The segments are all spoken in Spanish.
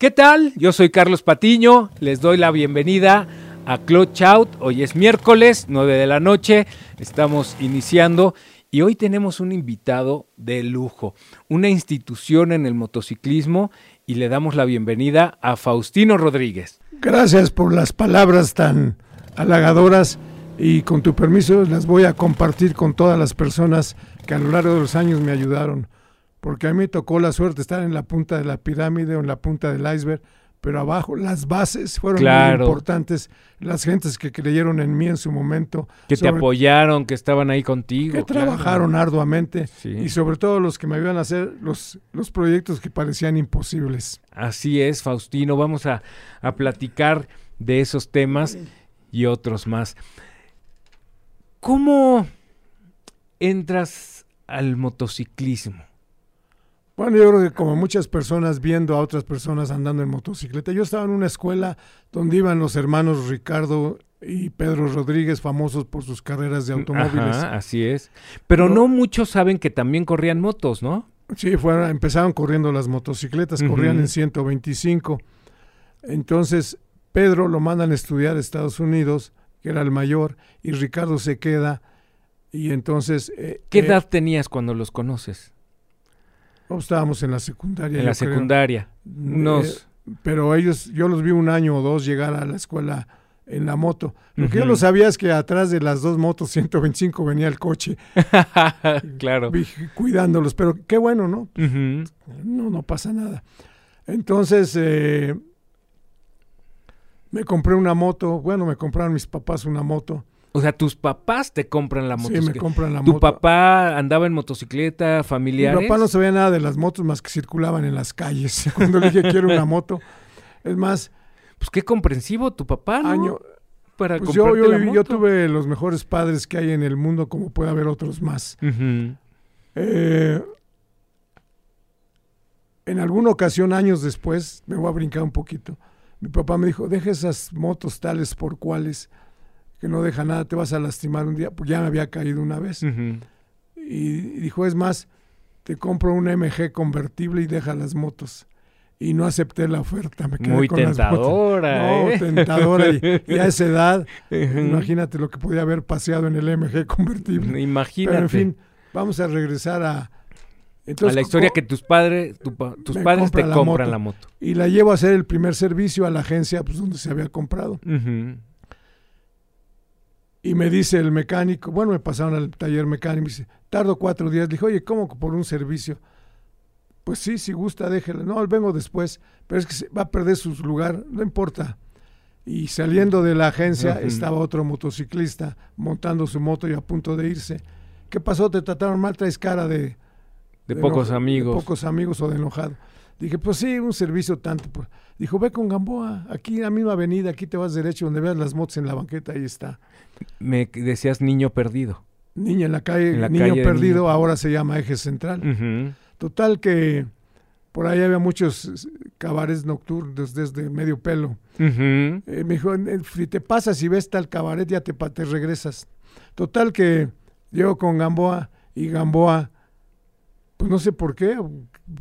¿Qué tal? Yo soy Carlos Patiño, les doy la bienvenida a Clutch Out. Hoy es miércoles, 9 de la noche, estamos iniciando y hoy tenemos un invitado de lujo, una institución en el motociclismo y le damos la bienvenida a Faustino Rodríguez. Gracias por las palabras tan halagadoras y con tu permiso las voy a compartir con todas las personas que a lo largo de los años me ayudaron porque a mí me tocó la suerte estar en la punta de la pirámide o en la punta del iceberg, pero abajo las bases fueron muy importantes, las gentes que creyeron en mí en su momento. Que te apoyaron, que estaban ahí contigo. Que trabajaron arduamente y sobre todo los que me iban a hacer los, los proyectos que parecían imposibles. Así es, Faustino, vamos a, a platicar de esos temas y otros más. ¿Cómo entras al motociclismo? Bueno, yo creo que como muchas personas viendo a otras personas andando en motocicleta, yo estaba en una escuela donde iban los hermanos Ricardo y Pedro Rodríguez, famosos por sus carreras de automóviles. así es. Pero no, muchos saben que también corrían motos, ¿no? Sí, fueron, empezaron corriendo las motocicletas, corrían en 125. Entonces, Pedro lo mandan a estudiar a Estados Unidos, que era el mayor, y Ricardo se queda. Y entonces... Eh, ¿Qué eh, edad tenías cuando los conoces? Estábamos en la secundaria. En la secundaria. Eh, pero ellos, yo los vi un año o dos llegar a la escuela en la moto. Lo que yo no sabía es que atrás de las dos motos 125 venía el coche. claro. Cuidándolos, pero qué bueno, ¿no? No, no pasa nada. Entonces, eh, me compré una moto. Bueno, me compraron mis papás una moto. O sea, tus papás te compran la motocicleta. Sí, me compran la moto. ¿Tu papá andaba en motocicleta familiar? Mi papá no sabía nada de las motos más que circulaban en las calles. Cuando le dije quiero una moto. Es más... Pues qué comprensivo tu papá, ¿no? Año, Para pues yo, yo, yo, tuve los mejores padres que hay en el mundo, como puede haber otros más. Eh, en alguna ocasión, años después, me voy a brincar un poquito, mi papá me dijo, deja esas motos tales por cuales que no deja nada, te vas a lastimar un día, porque ya me había caído una vez. y, dijo, es más, te compro un MG convertible y deja las motos. Y no acepté la oferta, me quedé Muy con tentadora, las motos. No, tentadora. Y, a esa edad, imagínate lo que podía haber paseado en el MG convertible. Imagínate. Pero en fin, vamos a regresar a... a la historia que tus padres, tus padres te compran la moto. Y la llevo a hacer el primer servicio a la agencia pues, donde se había comprado. Y me dice el mecánico, bueno, me pasaron al taller mecánico, me dice, tardo cuatro días. Le dije, oye, ¿cómo por un servicio? Pues sí, si gusta, déjela. No, vengo después, pero es que va a perder su lugar, no importa. Y saliendo de la agencia estaba otro motociclista montando su moto y a punto de irse. ¿Qué pasó? ¿Te trataron mal? ¿Traes cara de... De, pocos amigos. De pocos amigos o de enojado. Dije, pues sí, un servicio tanto. Pues. Dijo, ve con Gamboa, aquí en la misma avenida, aquí te vas derecho, donde veas las motos en la banqueta, ahí está. Me decías niño perdido. Niño en la calle, niño perdido, ahora se llama eje central. Total que por ahí había muchos cabarets nocturnos desde medio pelo. Eh, me dijo, si te pasas y ves tal cabaret, ya te, te regresas. Total que llego con Gamboa y Gamboa pues no sé por qué,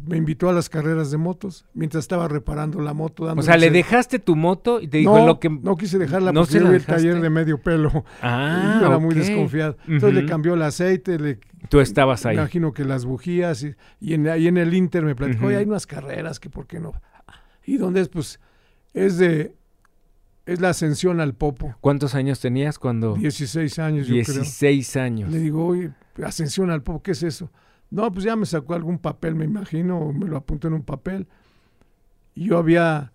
me invitó a las carreras de motos mientras estaba reparando la moto. O sea, le dejaste tu moto y te dijo lo que... No quise dejarla no porque el taller de medio pelo. Ah, y era muy desconfiado. Entonces le cambió el aceite, le... Tú estabas ahí. Imagino que las bujías y, en, ahí en el Inter me platicó, oye, hay unas carreras que por qué no. ¿Y dónde es? Pues es de... Es la ascensión al popo. ¿Cuántos años tenías cuando...? 16 años, yo 16 años. Le digo, oye, ascensión al popo, ¿qué es eso? No, pues ya me sacó algún papel, me imagino, o me lo apuntó en un papel. Y yo había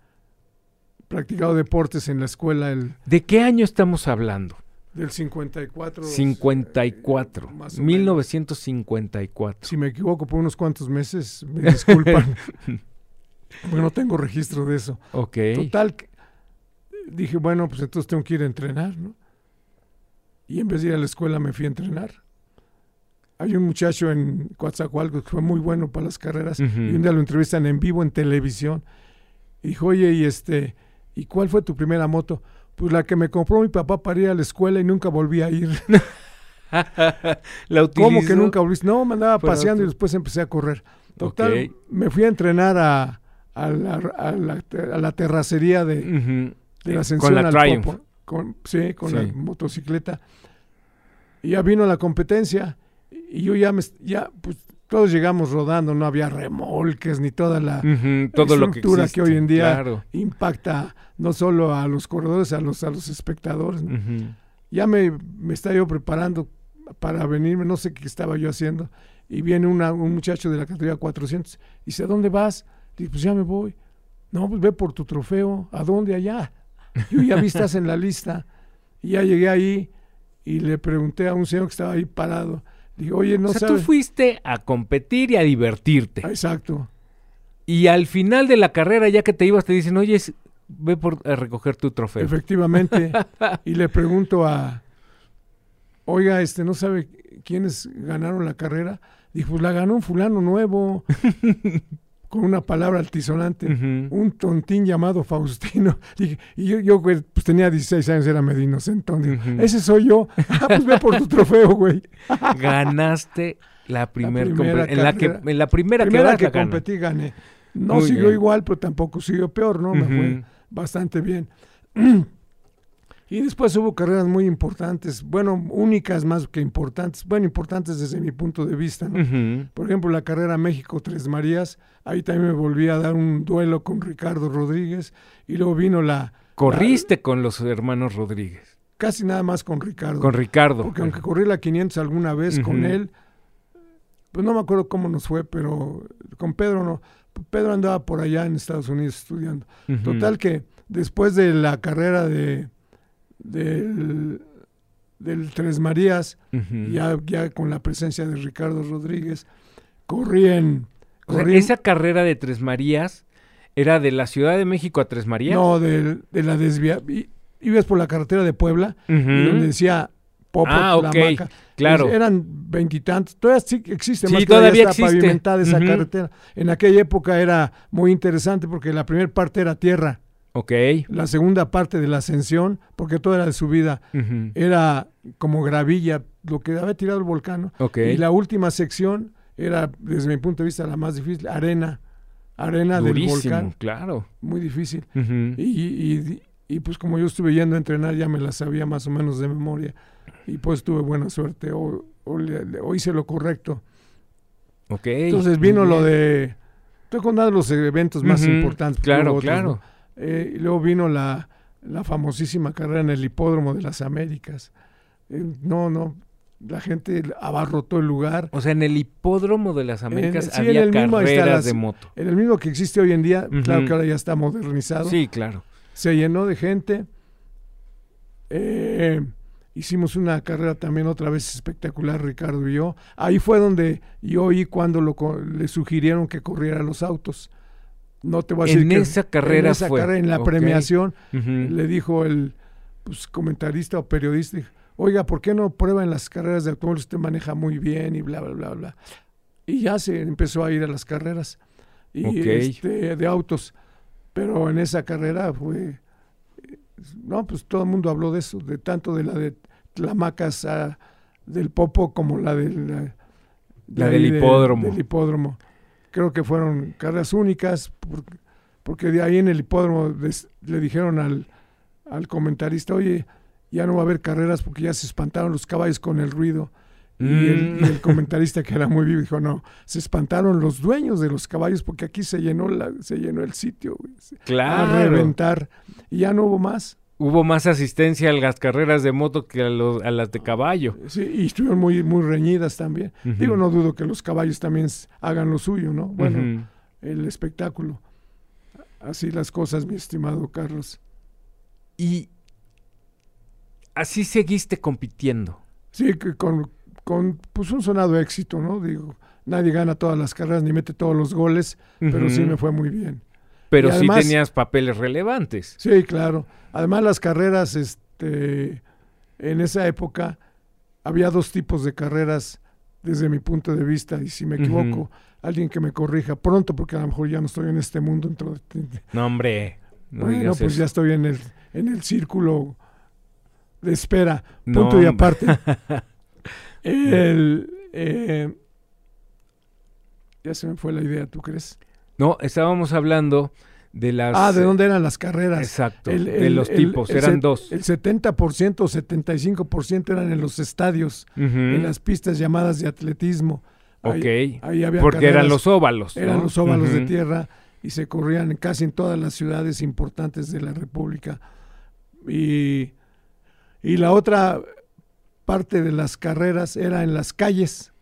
practicado deportes en la escuela. El, ¿De qué año estamos hablando? Del 54. 54. 1954. Si me equivoco por unos cuantos meses, me disculpan. Porque no tengo registro de eso. Ok. Total, dije, bueno, pues entonces tengo que ir a entrenar, ¿no? Y en vez de ir a la escuela me fui a entrenar hay un muchacho en Coatzacoalcos que fue muy bueno para las carreras y un día lo entrevistan en vivo en televisión y dijo, oye, y este, ¿y cuál fue tu primera moto? Pues la que me compró mi papá para ir a la escuela y nunca volví a ir. ¿La ¿Cómo que nunca volviste? No, me andaba paseando y después empecé a correr. Total, me fui a entrenar a, a la, a la, terracería de, la ascensión con la al Con, sí, con la motocicleta. Y ya vino la competencia y yo ya, me, ya pues todos llegamos rodando, no había remolques ni toda la estructura que, hoy en día impacta no solo a los corredores, a los, a los espectadores. Ya me, me estaba yo preparando para venirme, no sé qué estaba yo haciendo, y viene un muchacho de la categoría 400 y dice, ¿a dónde vas? Dice, pues ya me voy. No, pues ve por tu trofeo. ¿A dónde? Allá. Yo ya vi, estás en la lista. Y ya llegué ahí y le pregunté a un señor que estaba ahí parado. Digo, oye, no o sea, tú fuiste a competir y a divertirte. Exacto. Y al final de la carrera, ya que te ibas, te dicen, oye, ve por a recoger tu trofeo. Efectivamente. y le pregunto a, oiga, este, ¿no sabe quiénes ganaron la carrera? Dijo, pues la ganó un fulano nuevo. con una palabra altisonante, un tontín llamado Faustino. Y, yo, yo pues tenía 16 años, era medio inocente. Ese soy yo. Ah, pues ve por tu trofeo, güey. Ganaste la, primera en la que en la primera, primera que, competí gané. No siguió igual, pero tampoco siguió peor, ¿no? Me fue bastante bien. Y después hubo carreras muy importantes, bueno, únicas más que importantes, bueno, importantes desde mi punto de vista. ¿no? Por ejemplo, la carrera México Tres Marías, ahí también me volví a dar un duelo con Ricardo Rodríguez y luego vino la... Corriste con los hermanos Rodríguez. Casi nada más con Ricardo. Con Ricardo. Porque aunque corrí la 500 alguna vez con él, pues no me acuerdo cómo nos fue, pero con Pedro no. Pedro andaba por allá en Estados Unidos estudiando. Total que después de la carrera de del, del Tres Marías, ya, ya con la presencia de Ricardo Rodríguez, corrían... esa carrera de Tres Marías era de la Ciudad de México a Tres Marías. No, de, de la desvía. Ibas por la carretera de Puebla, donde decía Popo, ah, la maca. Claro. eran veintitantos. Todavía sí existe, más todavía está pavimentada esa carretera. En aquella época era muy interesante porque la primera parte era tierra Ok. La segunda parte de la ascensión, porque toda era de subida, era como gravilla, lo que había tirado el volcán. Y la última sección era, desde mi punto de vista, la más difícil, arena. Arena del volcán. claro. Muy difícil. y, y, pues como yo estuve yendo a entrenar, ya me la sabía más o menos de memoria. Y pues tuve buena suerte. O, hice lo correcto. Ok. Entonces vino lo de... Estoy contando los eventos más importantes. Claro, claro. Eh, y luego vino la, famosísima carrera en el hipódromo de las Américas. Eh, no, no, la gente abarrotó el lugar. O sea, en el hipódromo de las Américas había carreras de moto. En el mismo que existe hoy en día, claro que ahora ya está modernizado. Sí, claro. Se llenó de gente. Eh, hicimos una carrera también otra vez espectacular, Ricardo y yo. Ahí fue donde yo oí cuando lo, le sugirieron que corriera los autos no te voy a decir en esa carrera en esa carrera en la premiación le dijo el pues, comentarista o periodista oiga por qué no prueba en las carreras de automóviles usted maneja muy bien y bla bla bla bla y ya se empezó a ir a las carreras y este, de autos. Pero en esa carrera fue no pues todo el mundo habló de eso de tanto de la de Tlamacas a, del Popo como la del la del hipódromo. del hipódromo creo que fueron carreras únicas, porque de ahí en el hipódromo le dijeron al, al, comentarista, oye, ya no va a haber carreras porque ya se espantaron los caballos con el ruido. Y, el, mm. comentarista que era muy vivo dijo, no, se espantaron los dueños de los caballos porque aquí se llenó, la, se llenó el sitio. Claro. A reventar. Y ya no hubo más hubo más asistencia a las carreras de moto que a, las de caballo. Sí, y estuvieron muy, muy reñidas también. Digo, no dudo que los caballos también hagan lo suyo, ¿no? Bueno, el espectáculo. Así las cosas, mi estimado Carlos. Y así seguiste compitiendo. Sí, con, con pues un sonado éxito, ¿no? Digo, nadie gana todas las carreras ni mete todos los goles, pero sí me fue muy bien. Pero sí tenías papeles relevantes. Sí, claro. Además, las carreras, este, en esa época, había dos tipos de carreras desde mi punto de vista, y si me equivoco, alguien que me corrija pronto, porque a lo mejor ya no estoy en este mundo. Dentro de... No, hombre. No bueno, pues ya estoy en el, en el círculo de espera, punto y aparte. el, eh, ya se me fue la idea, ¿tú crees? No, estábamos hablando de las... Ah, ¿de dónde eran las carreras? Exacto, de los tipos, eran dos. El 70% o 75% eran en los estadios, en las pistas llamadas de atletismo. Ok, ahí, había porque eran los óvalos. Eran los óvalos de tierra y se corrían casi en todas las ciudades importantes de la República. Y, y la otra parte de las carreras era en las calles.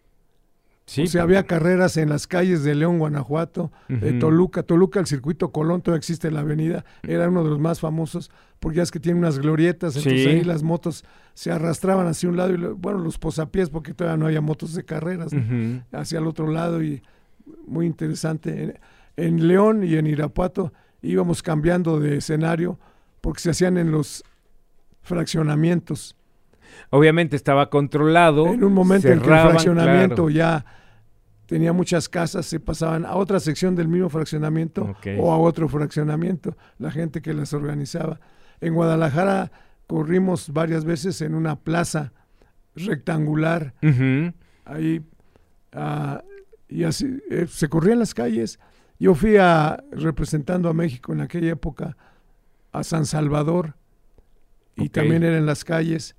Sí, o sea, había carreras en las calles de León, Guanajuato, de Toluca. Toluca, el circuito Colón, todavía existe en la avenida, era uno de los más famosos, porque ya es que tiene unas glorietas, entonces ahí las motos se arrastraban hacia un lado, y bueno, los posapiés, porque todavía no había motos de carreras, hacia el otro lado, y muy interesante. En, León y en Irapuato íbamos cambiando de escenario, porque se hacían en los fraccionamientos. Obviamente estaba controlado. En un momento en que el fraccionamiento ya tenía muchas casas, se pasaban a otra sección del mismo fraccionamiento o a otro fraccionamiento, la gente que las organizaba. En Guadalajara corrimos varias veces en una plaza rectangular, ahí, ah, y así eh, se corría en las calles. Yo fui a, representando a México en aquella época a San Salvador y también era en las calles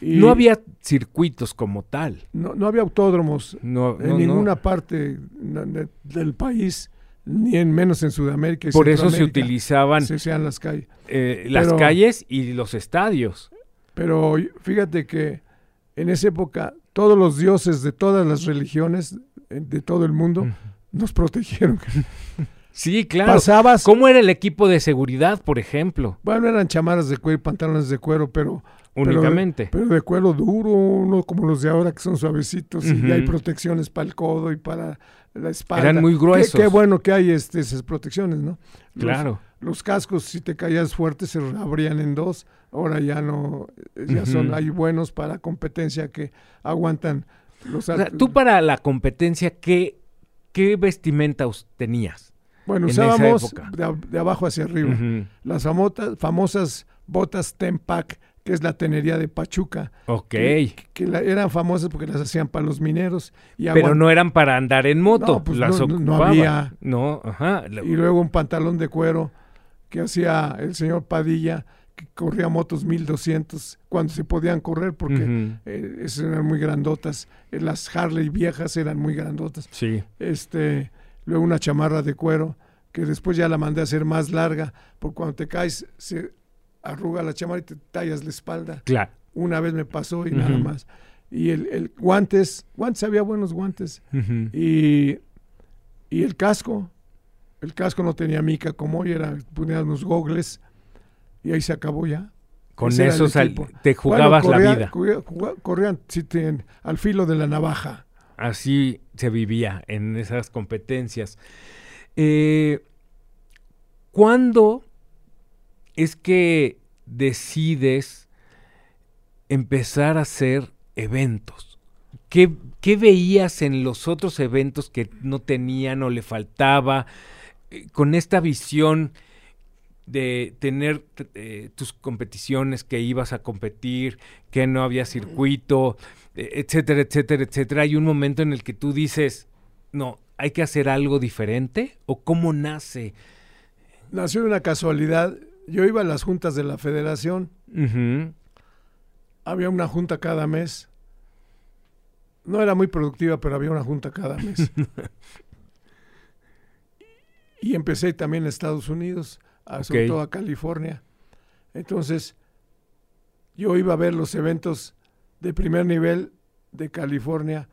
no había circuitos como tal. No, no había autódromos en ninguna parte del país, ni en menos en Sudamérica. Por eso se utilizaban se las calles. Eh, las calles y los estadios. Pero fíjate que en esa época todos los dioses de todas las religiones de todo el mundo nos protegieron. Sí, claro. Pasabas. ¿Cómo era el equipo de seguridad, por ejemplo? Bueno, eran chamaras de cuero y pantalones de cuero, pero Únicamente. Pero, de cuero duro, no como los de ahora que son suavecitos y hay protecciones para el codo y para la espalda. Eran muy gruesos. Qué, bueno que hay este, esas protecciones, ¿no? claro. Los cascos, si te caías fuerte, se abrían en dos. Ahora ya no, ya son, hay buenos para competencia que aguantan los o Tú para la competencia, ¿qué, qué vestimenta tenías? Bueno, usábamos de, abajo hacia arriba. Las famosas, famosas botas Tempac que es la tenería de Pachuca. Ok. Que, eran famosas porque las hacían para los mineros. Y Pero no eran para andar en moto. No, pues las no, había. No, ajá. Y luego un pantalón de cuero que hacía el señor Padilla, que corría motos 1200 cuando se podían correr porque eh, esas eran muy grandotas. Eh, las Harley viejas eran muy grandotas. Sí. Este, luego una chamarra de cuero que después ya la mandé a hacer más larga, porque cuando te caes se arruga la chamarra y te tallas la espalda. Claro. Una vez me pasó y nada más. Y el, el, guantes, guantes, había buenos guantes. y, y el casco, el casco no tenía mica como hoy, era, unos gogles y ahí se acabó ya. Con eso te jugabas la vida. corrían al filo de la navaja. Así se vivía en esas competencias. Eh, ¿Cuándo es que decides empezar a hacer eventos. ¿Qué, veías en los otros eventos que no tenían o le faltaba? Eh, con esta visión de tener eh, tus competiciones, que ibas a competir, que no había circuito, e, etcétera, etcétera, etcétera. Hay un momento en el que tú dices, no, hay que hacer algo diferente, o cómo nace. Nació de una casualidad yo iba a las juntas de la federación. Había una junta cada mes. No era muy productiva, pero había una junta cada mes. y empecé también en Estados Unidos, a, sobre todo a California. Entonces, yo iba a ver los eventos de primer nivel de California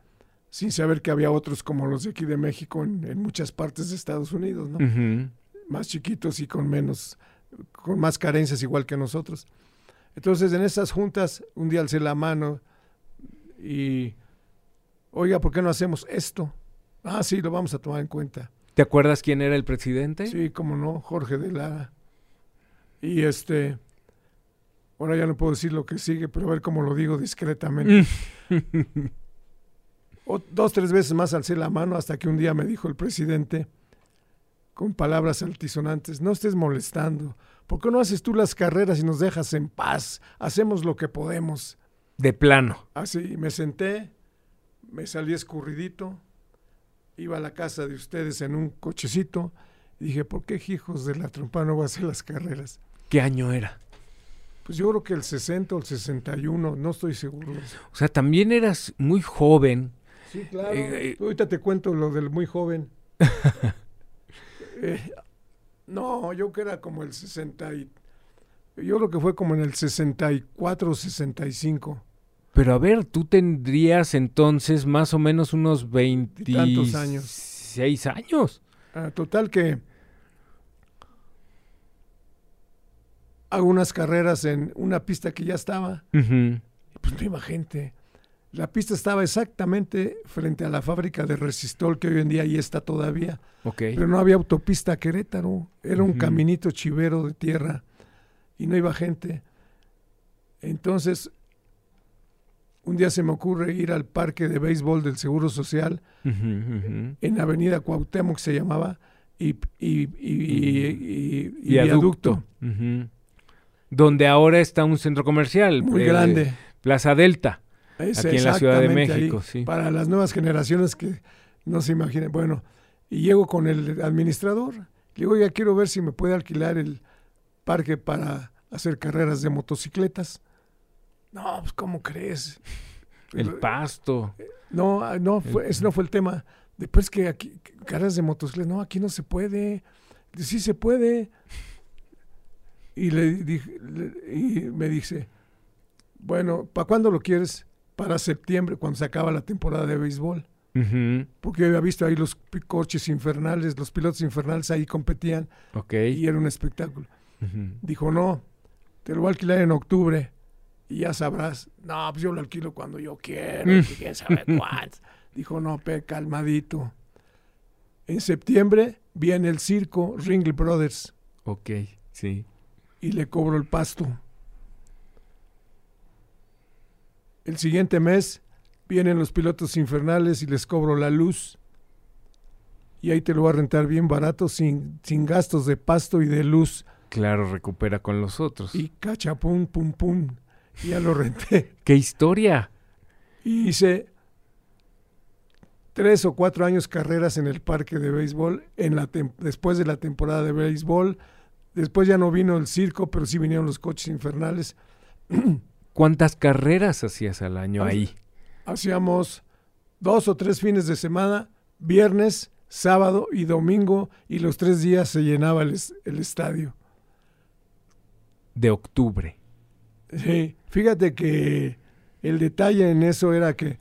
sin saber que había otros como los de aquí de México en, muchas partes de Estados Unidos, ¿no? Más chiquitos y con menos con más carencias igual que nosotros. Entonces en esas juntas un día alcé la mano y, oiga, ¿por qué no hacemos esto? Ah, sí, lo vamos a tomar en cuenta. ¿Te acuerdas quién era el presidente? Sí, como no, Jorge de Lara. Y este, ahora ya no puedo decir lo que sigue, pero a ver cómo lo digo discretamente. o, dos, tres veces más alcé la mano hasta que un día me dijo el presidente, con palabras altisonantes, no estés molestando. ¿Por qué no haces tú las carreras y nos dejas en paz? Hacemos lo que podemos. De plano. Así, me senté, me salí escurridito iba a la casa de ustedes en un cochecito. Y dije, ¿por qué hijos de la trompa no voy a hacer las carreras? ¿Qué año era? Pues yo creo que el 60 o el 61, no estoy seguro. O sea, también eras muy joven. Sí, claro. Eh, eh, Ahorita te cuento lo del muy joven. Eh, no, yo que era como el 60 y, Yo creo que fue como en el 64 o 65. Pero a ver, tú tendrías entonces más o menos unos 20 años. 6 años. Ah, total que hago unas carreras en una pista que ya estaba. Pues no iba gente. La pista estaba exactamente frente a la fábrica de Resistol que hoy en día ahí está todavía. Pero no había autopista a Querétaro. Era un caminito chivero de tierra y no iba gente. Entonces un día se me ocurre ir al parque de béisbol del Seguro Social en Avenida Cuauhtémoc se llamaba y, y, y, viaducto. Donde ahora está un centro comercial. Muy grande. Plaza Delta. Aquí en la Ciudad de México. sí. Para las nuevas generaciones que no se imaginen. Bueno, y llego con el administrador. Le digo, ya quiero ver si me puede alquilar el parque para hacer carreras de motocicletas. No, pues ¿cómo crees? El pasto. No, ah, no, fue, ese no fue el tema. Después que aquí, caras de motocicletas, no, aquí no se puede. Sí se puede. Y le dije, y me dice, bueno, ¿para cuándo lo quieres? Para septiembre, cuando se acaba la temporada de béisbol. Porque yo había visto ahí los coches infernales, los pilotos infernales ahí competían. Y era un espectáculo. Dijo, no, te lo voy a alquilar en octubre y ya sabrás, no, pues yo lo alquilo cuando yo quiero, mm. quién sabe cuánto. Dijo, no, pe, calmadito. En septiembre viene el circo Ringle Brothers. Ok, sí. Y le cobro el pasto. El siguiente mes vienen los pilotos infernales y les cobro la luz. Y ahí te lo voy a rentar bien barato, sin, sin gastos de pasto y de luz. Claro, recupera con los otros. Y cachapum, pum, pum. Y ya lo renté. ¡Qué historia! Y hice tres o cuatro años carreras en el parque de béisbol, en la después de la temporada de béisbol. Después ya no vino el circo, pero sí vinieron los coches infernales. ¿Cuántas carreras hacías al año ahí? Hacíamos dos o tres fines de semana, viernes, sábado y domingo, y los tres días se llenaba el, el estadio. De octubre. Sí, fíjate que el detalle en eso era que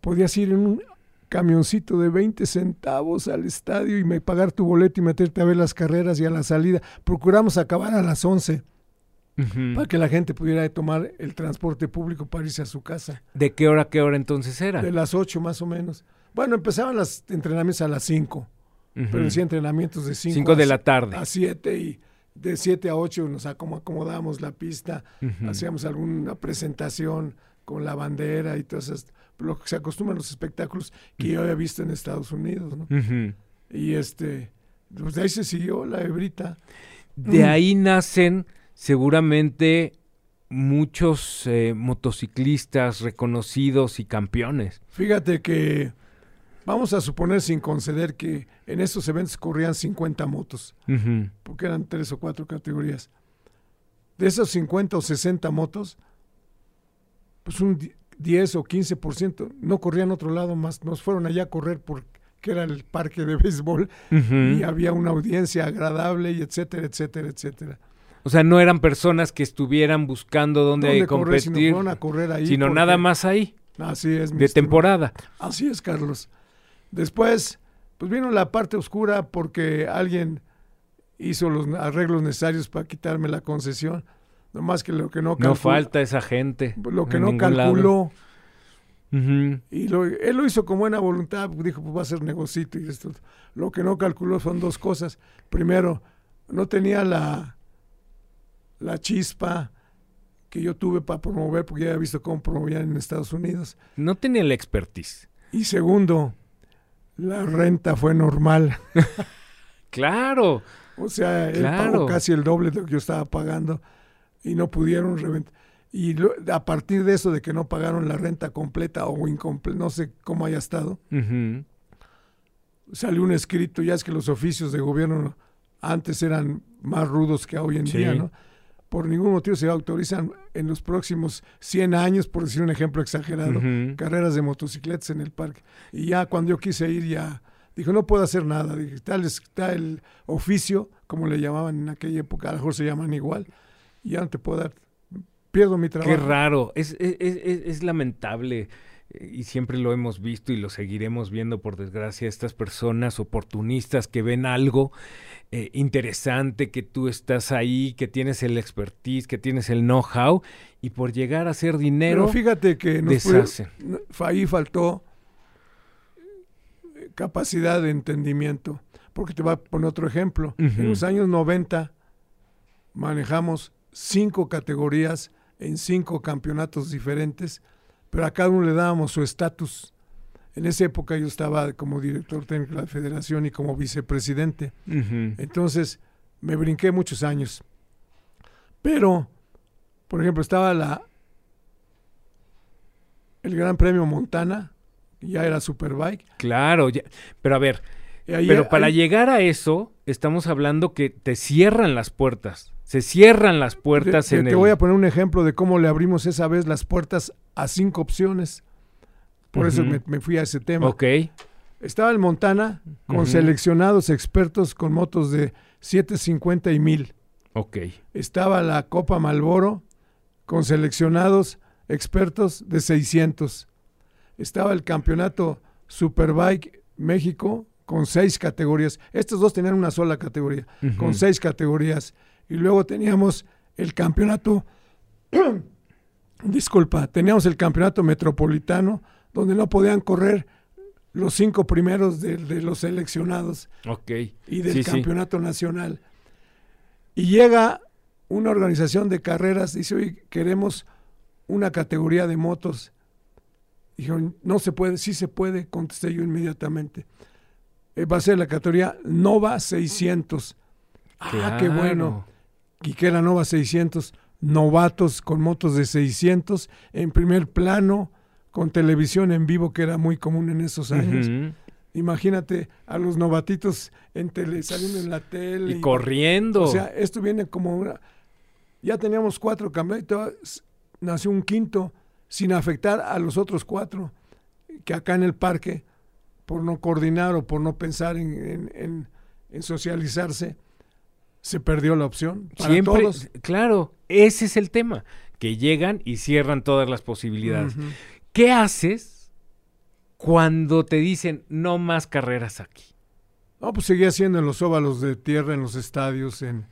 podías ir en un camioncito de 20 centavos al estadio y me pagar tu boleto y meterte a ver las carreras y a la salida. Procuramos acabar a las 11 para que la gente pudiera tomar el transporte público para irse a su casa. ¿De qué hora a qué hora entonces era? De las 8 más o menos. Bueno, empezaban los entrenamientos a las 5, pero decía entrenamientos de 5 de la tarde. A 7 y de 7 a 8 nos acomodamos la pista, hacíamos alguna presentación con la bandera y todo eso, lo que se acostumbran los espectáculos que yo había visto en Estados Unidos, ¿no? Y este, pues de ahí se siguió la hebrita. De ahí nacen seguramente muchos eh, motociclistas reconocidos y campeones. Fíjate que vamos a suponer sin conceder que en esos eventos corrían 50 motos, porque eran tres o cuatro categorías. De esos 50 o 60 motos, pues un 10 o 15% no corrían otro lado más, nos fueron allá a correr porque era el parque de béisbol y había una audiencia agradable y etcétera, etcétera, etcétera. O sea, no eran personas que estuvieran buscando dónde, competir, sino, a correr ahí sino nada más ahí. Así es. De temporada. Así es, Carlos. Después, pues vino la parte oscura porque alguien hizo los arreglos necesarios para quitarme la concesión. Nomás que lo que no calculó. No falta esa gente. Lo que no calculó. Y él lo hizo con buena voluntad, dijo, pues va a ser negocito y esto. Lo que no calculó son dos cosas. Primero, no tenía la, la chispa que yo tuve para promover, porque ya había visto cómo promovían en Estados Unidos. No tenía la expertise. Y segundo, la renta fue normal. claro. O sea, él pagó casi el doble de lo que yo estaba pagando y no pudieron reventar. Y a partir de eso, de que no pagaron la renta completa o incompleta, no sé cómo haya estado, salió un escrito, ya es que los oficios de gobierno antes eran más rudos que hoy en día, ¿no? Por ningún motivo se autorizan en los próximos 100 años, por decir un ejemplo exagerado, carreras de motocicletas en el parque. Y ya cuando yo quise ir, ya dijo, no puedo hacer nada. Dije, tal está el oficio, como le llamaban en aquella época, a lo mejor se llaman igual, y ya no te puedo dar, pierdo mi trabajo. Qué raro, es, es, es, es lamentable y siempre lo hemos visto y lo seguiremos viendo por desgracia, estas personas oportunistas que ven algo eh, interesante, que tú estás ahí, que tienes el expertise, que tienes el know-how y por llegar a hacer dinero... Pero fíjate que deshacen. ahí faltó eh, capacidad de entendimiento, porque te voy a poner otro ejemplo. En los años 90 manejamos cinco categorías en cinco campeonatos diferentes pero a cada uno le dábamos su estatus. En esa época yo estaba como director técnico de la federación y como vicepresidente. Entonces me brinqué muchos años. Pero, por ejemplo, estaba la el Gran Premio Montana, ya era Superbike. Claro, pero a ver, pero para llegar a eso, estamos hablando que te cierran las puertas. Se cierran las puertas en Te voy a poner un ejemplo de cómo le abrimos esa vez las puertas a cinco opciones. Por eso me, fui a ese tema. Ok. Estaba el Montana con seleccionados expertos con motos de 750 y 1000. Ok. Estaba la Copa Malboro con seleccionados expertos de 600. Estaba el campeonato Superbike México con seis categorías. Estos dos tenían una sola categoría, con seis categorías. Y luego teníamos el campeonato, disculpa, teníamos el campeonato metropolitano, donde no podían correr los cinco primeros de, los seleccionados. Ok. Y del campeonato nacional. Y llega una organización de carreras, dice, hoy queremos una categoría de motos. Dijeron, no se puede, sí se puede, contesté yo inmediatamente. Eh, va a ser la categoría Nova 600. Ah, qué bueno. Y que era Nova 600, novatos con motos de 600, en primer plano, con televisión en vivo, que era muy común en esos años. Imagínate a los novatitos en tele, saliendo en la tele. Y, corriendo. O sea, esto viene como una... Ya teníamos cuatro campeonatos, nació un quinto, sin afectar a los otros cuatro, que acá en el parque por no coordinar o por no pensar en, socializarse, se perdió la opción. Siempre, claro, ese es el tema, que llegan y cierran todas las posibilidades. ¿Qué haces cuando te dicen no más carreras aquí? No, pues seguía haciendo en los óvalos de tierra, en los estadios, en,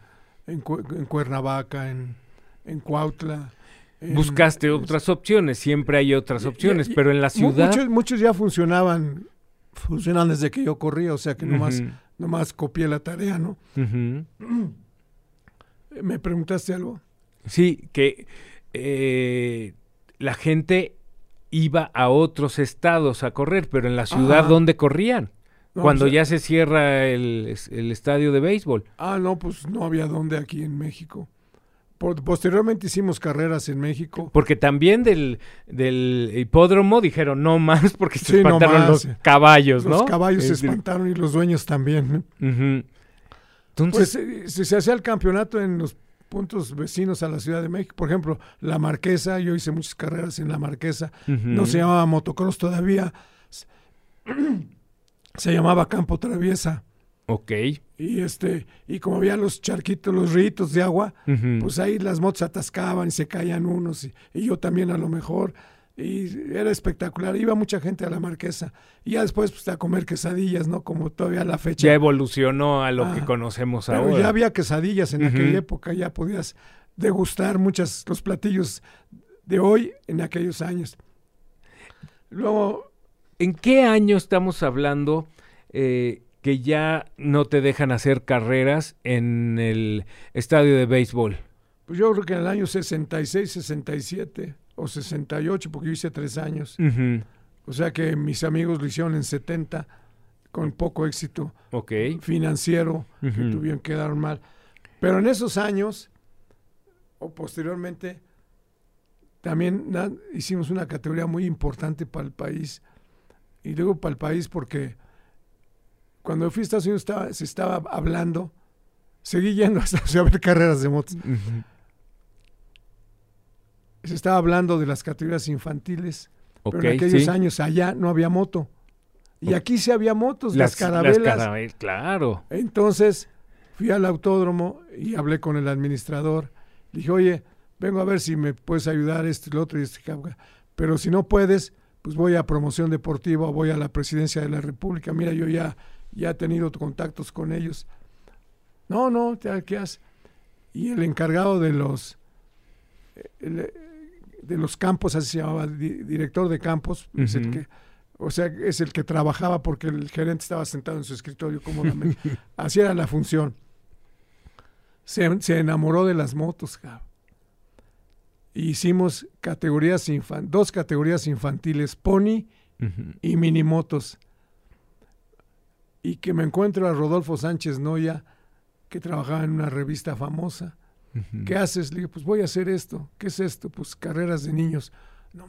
en, Cuernavaca, en, en Cuautla. Buscaste otras opciones, siempre hay otras opciones, pero en la ciudad... Muchos, muchos ya funcionaban funcionan desde que yo corría, o sea que nomás, nomás copié la tarea, ¿no? ¿Me preguntaste algo? Sí, que eh, la gente iba a otros estados a correr, pero en la ciudad, ¿dónde corrían? Cuando ya se cierra el, el, estadio de béisbol. Ah, no, pues no había dónde aquí en México posteriormente hicimos carreras en México. Porque también del, hipódromo dijeron no más porque se espantaron los caballos, ¿no? Los caballos se espantaron y los dueños también. Entonces, pues, se, hacía el campeonato en los puntos vecinos a la Ciudad de México. Por ejemplo, La Marquesa, yo hice muchas carreras en La Marquesa. No se llamaba motocross todavía. se llamaba Campo Traviesa. Ok. Y este, y como había los charquitos, los ritos de agua, pues ahí las motos atascaban y se caían unos, y, yo también a lo mejor. Y era espectacular. Iba mucha gente a la marquesa. Y ya después, pues, a comer quesadillas, ¿no? Como todavía la fecha. Ya evolucionó a lo que ah, conocemos pero ahora. ya había quesadillas en aquella época, ya podías degustar muchos los platillos de hoy en aquellos años. Luego. ¿En qué año estamos hablando? Eh, que ya no te dejan hacer carreras en el estadio de béisbol? Pues yo creo que en el año 66, 67 o 68, porque yo hice tres años. O sea que mis amigos lo hicieron en 70 con poco éxito financiero, que tuvieron que dar mal. Pero en esos años, o posteriormente, también hicimos una categoría muy importante para el país. Y digo para el país porque cuando fui a Estados Unidos estaba, se estaba hablando, seguí yendo hasta a ver carreras de motos. Se estaba hablando de las categorías infantiles, pero en aquellos años allá no había moto. Y aquí sí había motos, las, carabelas. claro. Entonces fui al autódromo y hablé con el administrador. Le dije, oye, vengo a ver si me puedes ayudar esto y lo otro y este Pero si no puedes, pues voy a promoción deportiva, voy a la presidencia de la República. Mira, yo ya, ya he tenido contactos con ellos. No, no, ¿qué haces? Y el encargado de los de los campos, así se llamaba, director de campos, que, o sea, es el que trabajaba porque el gerente estaba sentado en su escritorio cómodamente. así era la función. Se, se enamoró de las motos, cabrón hicimos categorías dos categorías infantiles, pony y minimotos. Y que me encuentro a Rodolfo Sánchez Noya, que trabajaba en una revista famosa. ¿Qué haces? Le digo, pues voy a hacer esto. ¿Qué es esto? Pues carreras de niños. No,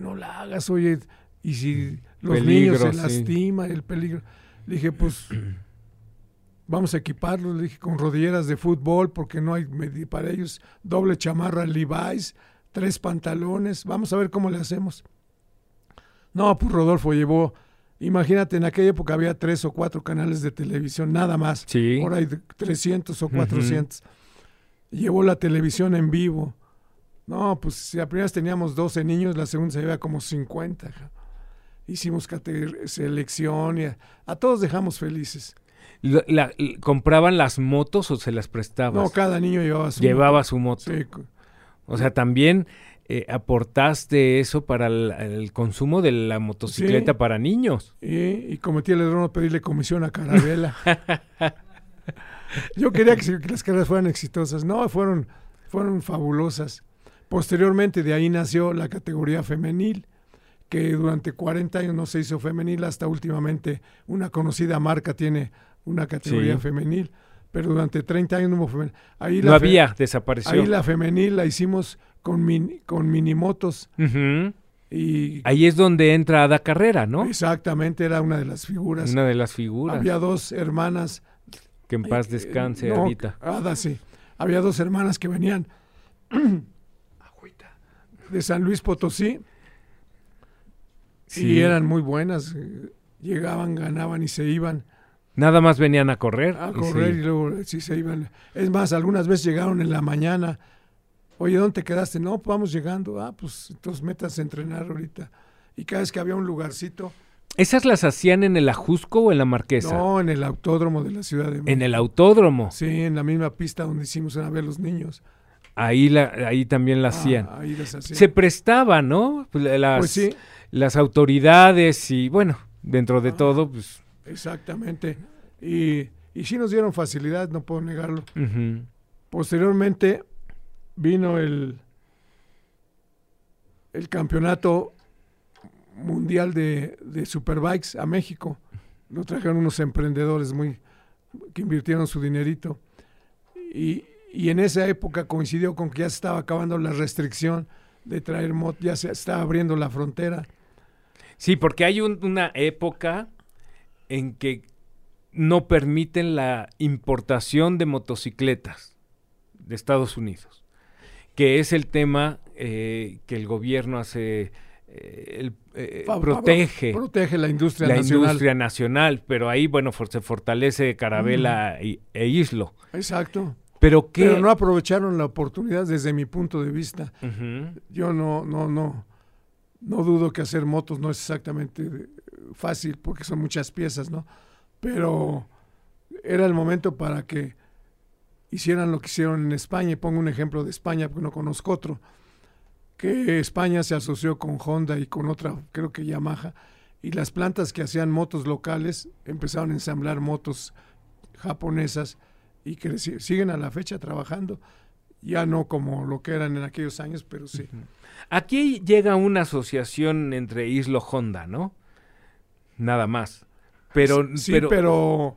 no la hagas, oye. Y si los niños se lastiman, el peligro. Le dije, pues vamos a equiparlos, le dije, con rodilleras de fútbol, porque no hay para ellos, doble chamarra Levi's, tres pantalones, vamos a ver cómo le hacemos. No, pues Rodolfo llevó, imagínate, en aquella época había tres o cuatro canales de televisión, nada más. Sí. Ahora hay 300 o 400. Llevó la televisión en vivo. No, pues si a primeras teníamos 12 niños, la segunda se lleva como 50. Hicimos selección y a todos dejamos felices. La, ¿Compraban las motos o se las prestaban? No, cada niño llevaba su Llevaba su moto. O sea, también eh, aportaste eso para el, consumo de la motocicleta para niños. Y, cometí el error de pedirle comisión a Carabela. Yo quería que, las carreras fueran exitosas. No, fueron, fueron fabulosas. Posteriormente de ahí nació la categoría femenil, que durante 40 años no se hizo femenil, hasta últimamente una conocida marca tiene una categoría femenil, pero durante 30 años no hubo femenil. Ahí no había, desapareció. Ahí la femenil la hicimos con, con minimotos. Y Ahí es donde entra Ada Carrera, ¿no? Exactamente, era una de las figuras. Una de las figuras. Había dos hermanas. Que en paz descanse, Adita. Ada, sí. Había dos hermanas que venían de San Luis Potosí. Sí. Y eran muy buenas. Llegaban, ganaban y se iban. Nada más venían a correr. A correr y luego sí se iban. Es más, algunas veces llegaron en la mañana. Oye, ¿dónde te quedaste? No, pues vamos llegando. Ah, pues entonces metas a entrenar ahorita. Y cada vez que había un lugarcito. ¿Esas las hacían en el Ajusco o en la Marquesa? No, en el autódromo de la Ciudad de México. ¿En el autódromo? Sí, en la misma pista donde hicimos a ver los niños. Ahí, la, ahí también la ah, hacían. Ahí las hacían. Se prestaba, ¿no? Pues, las, pues sí. Las autoridades y, bueno, dentro de ah. todo, pues Exactamente. Y, y sí nos dieron facilidad, no puedo negarlo. Posteriormente vino el, el campeonato mundial de, de Superbikes a México. Lo trajeron unos emprendedores muy que invirtieron su dinerito. Y, y en esa época coincidió con que ya se estaba acabando la restricción de traer motos, ya se estaba abriendo la frontera. Sí, porque hay una época en que no permiten la importación de motocicletas de Estados Unidos, que es el tema eh, que el gobierno hace, eh, eh, protege, protege la industria la nacional. industria nacional, pero ahí bueno se fortalece Carabela e Islo. Exacto. Pero, que... pero no aprovecharon la oportunidad desde mi punto de vista. Yo no, no, no, no dudo que hacer motos no es exactamente fácil porque son muchas piezas, ¿no? Pero era el momento para que hicieran lo que hicieron en España. Y pongo un ejemplo de España porque no conozco otro. Que España se asoció con Honda y con otra, creo que Yamaha, y las plantas que hacían motos locales empezaron a ensamblar motos japonesas y que siguen a la fecha trabajando, ya no como lo que eran en aquellos años, pero sí. Aquí llega una asociación entre Islo Honda, ¿no? nada más. Pero, sí, pero, pero,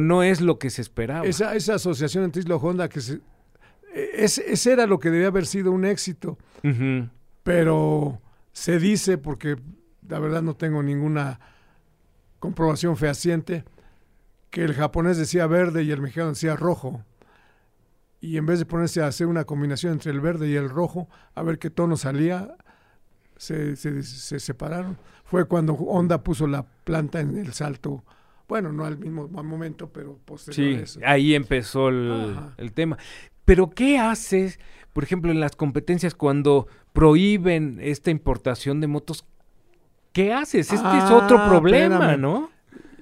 no es lo que se esperaba. Esa, esa asociación entre Isla Honda, que se, ese era lo que debía haber sido un éxito. Pero se dice, porque la verdad no tengo ninguna comprobación fehaciente, que el japonés decía verde y el mexicano decía rojo. Y en vez de ponerse a hacer una combinación entre el verde y el rojo, a ver qué tono salía, se, se, separaron. Fue cuando Honda puso la planta en el salto. Bueno, no al mismo momento, pero posterior sí, ahí empezó el, el tema. Pero ¿qué haces, por ejemplo, en las competencias cuando prohíben esta importación de motos? ¿Qué haces? Este es otro ah, problema, ¿no?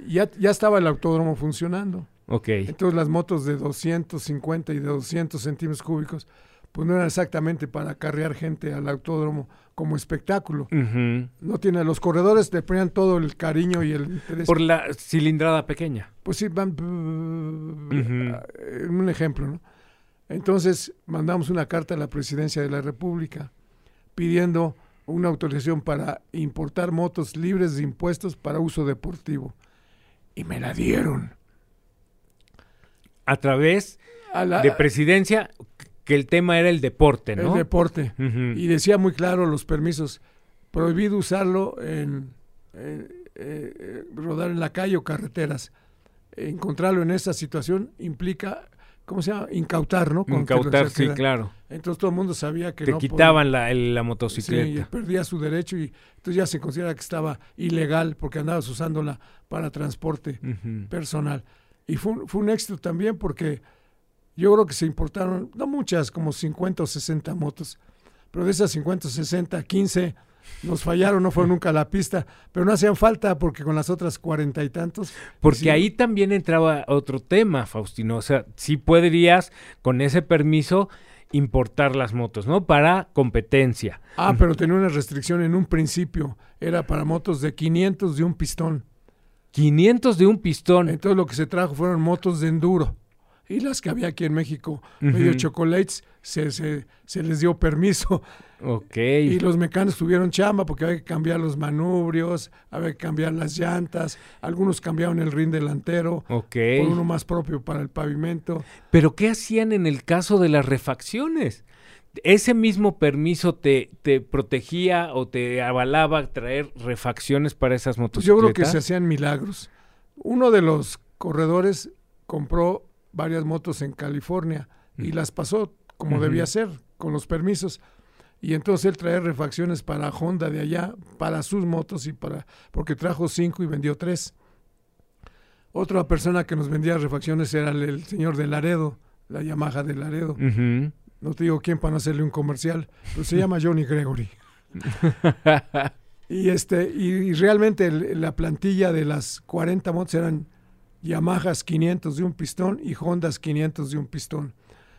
Ya, ya estaba el autódromo funcionando. Ok. Entonces las motos de 250 y de 200 centímetros cúbicos, pues no eran exactamente para carrear gente al autódromo como espectáculo. No tiene, los corredores te ponían todo el cariño y el interés. Por la cilindrada pequeña. Pues sí, van, un ejemplo, ¿no? Entonces mandamos una carta a la presidencia de la República pidiendo una autorización para importar motos libres de impuestos para uso deportivo. Y me la dieron. A través de presidencia, que el tema era el deporte, ¿no? El deporte. Y decía muy claro los permisos. Prohibido usarlo en eh, rodar en la calle o carreteras. Encontrarlo en esa situación implica ¿cómo se llama? Incautar, ¿no? Incautar, sí, claro. Entonces todo el mundo sabía que Te quitaban la, la, motocicleta. Sí, perdía su derecho y entonces ya se considera que estaba ilegal porque andabas usándola para transporte personal. Y fue, fue un éxito también porque yo creo que se importaron, no muchas, como 50 o 60 motos, pero de esas 50 o 60, 15 nos fallaron, no fue nunca a la pista, pero no hacían falta porque con las otras cuarenta y tantos. Porque ahí también entraba otro tema, Faustino. O sea, sí podrías con ese permiso importar las motos, ¿no? Para competencia. Ah, pero tenía una restricción en un principio. Era para motos de 500 de un pistón. 500 de un pistón. Entonces lo que se trajo fueron motos de enduro y las que había aquí en México, medio chocolates, se, se, se, les dio permiso. Ok. Y los mecánicos tuvieron chamba porque había que cambiar los manubrios, había que cambiar las llantas, algunos cambiaron el rin delantero Ok. por uno más propio para el pavimento. Pero ¿qué hacían en el caso de las refacciones? ¿Ese mismo permiso te, te protegía o te avalaba traer refacciones para esas motocicletas? Yo creo que se hacían milagros. Uno de los corredores compró varias motos en California y las pasó como debía ser, con los permisos. Y entonces él trae refacciones para Honda de allá, para sus motos y para, porque trajo cinco y vendió tres. Otra persona que nos vendía refacciones era el, señor de Laredo, la Yamaha de Laredo. No te digo quién para no hacerle un comercial, pero se llama Johnny Gregory. y este, y, realmente la plantilla de las 40 motos eran Yamahas 500 de un pistón y Hondas 500 de un pistón.